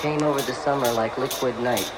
Came over the summer like liquid night.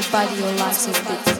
Body, your life is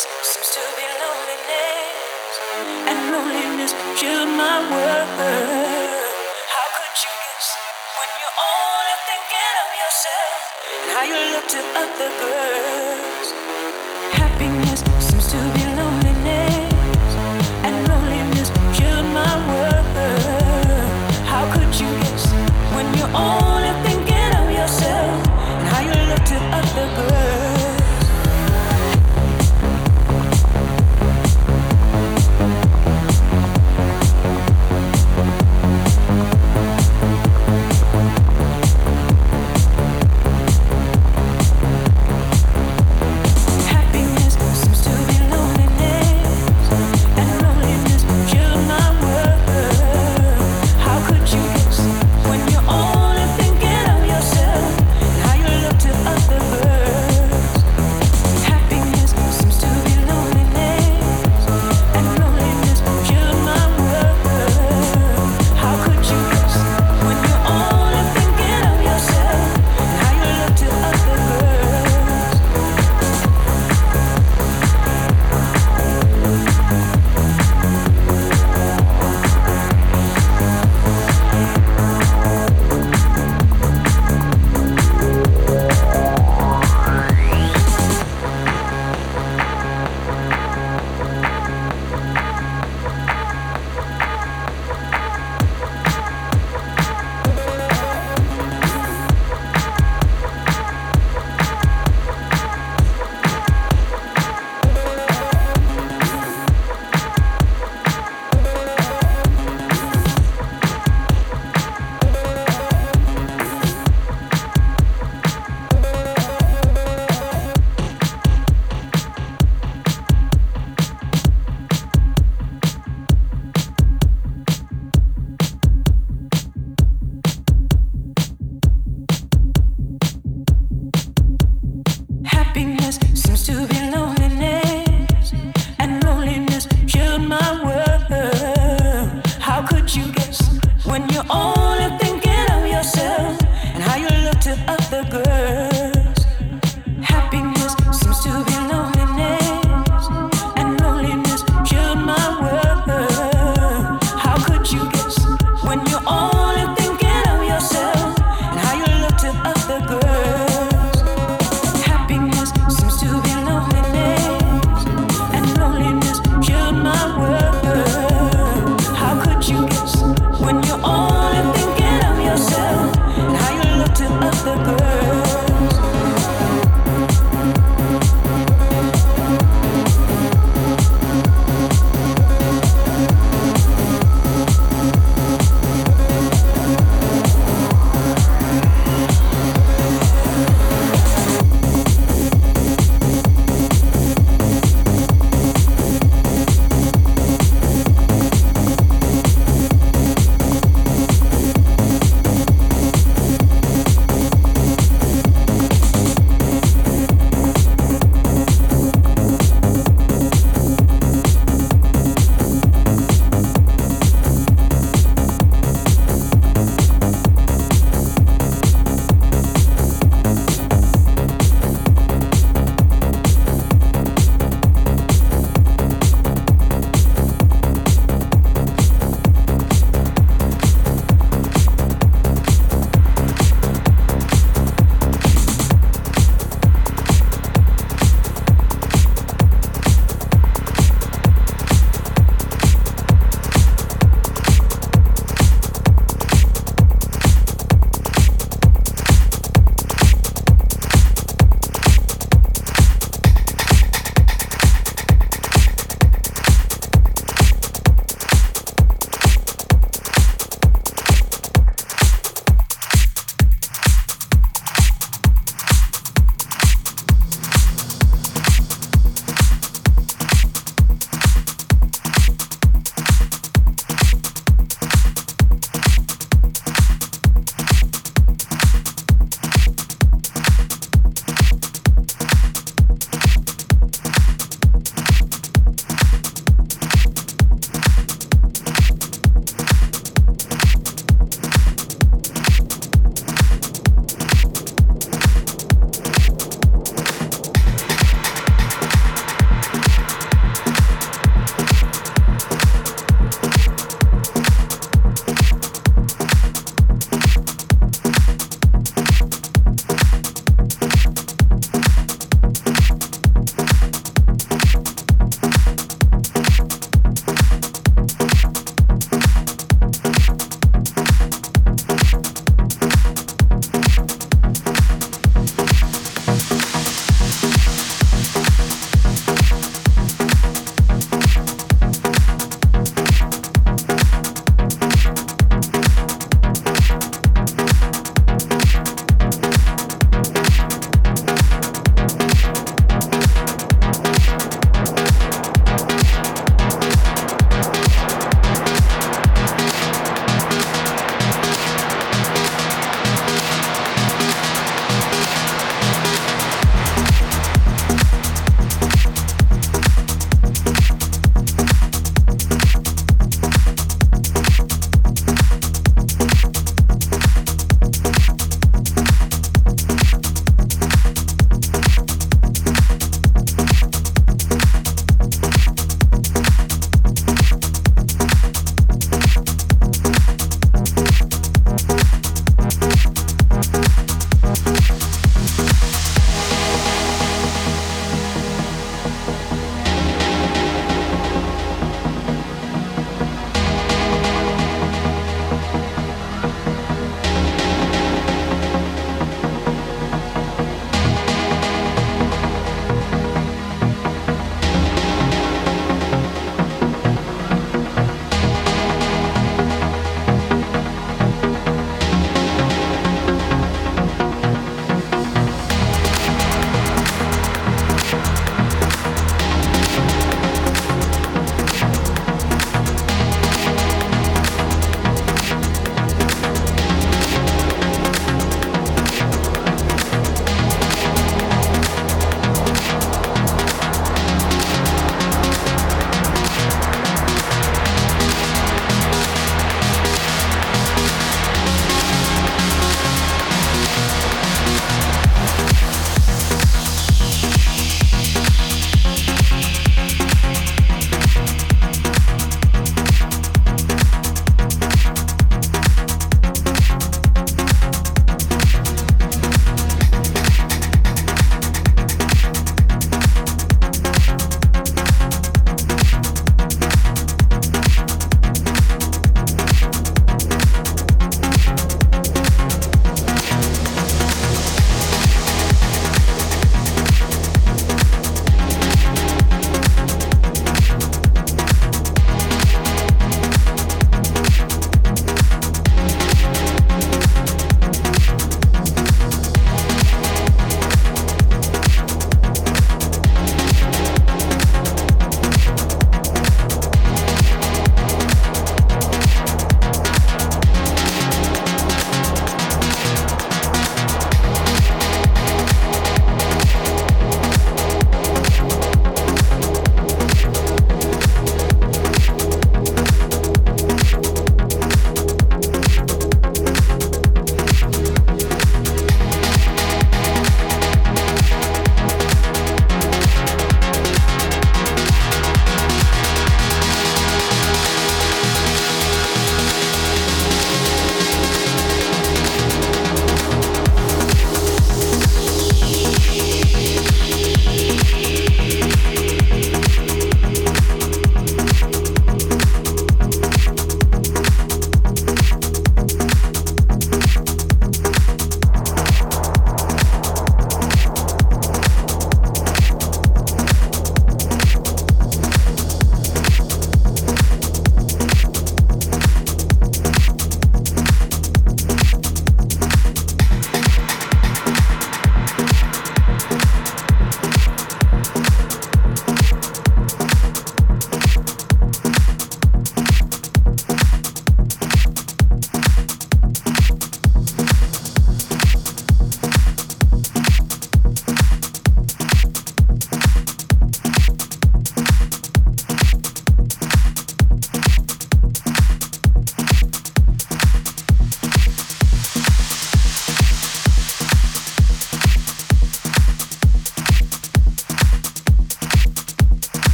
seems to be loneliness, and loneliness killed my world. How could you guess when you're only thinking of yourself and how you look to other girls?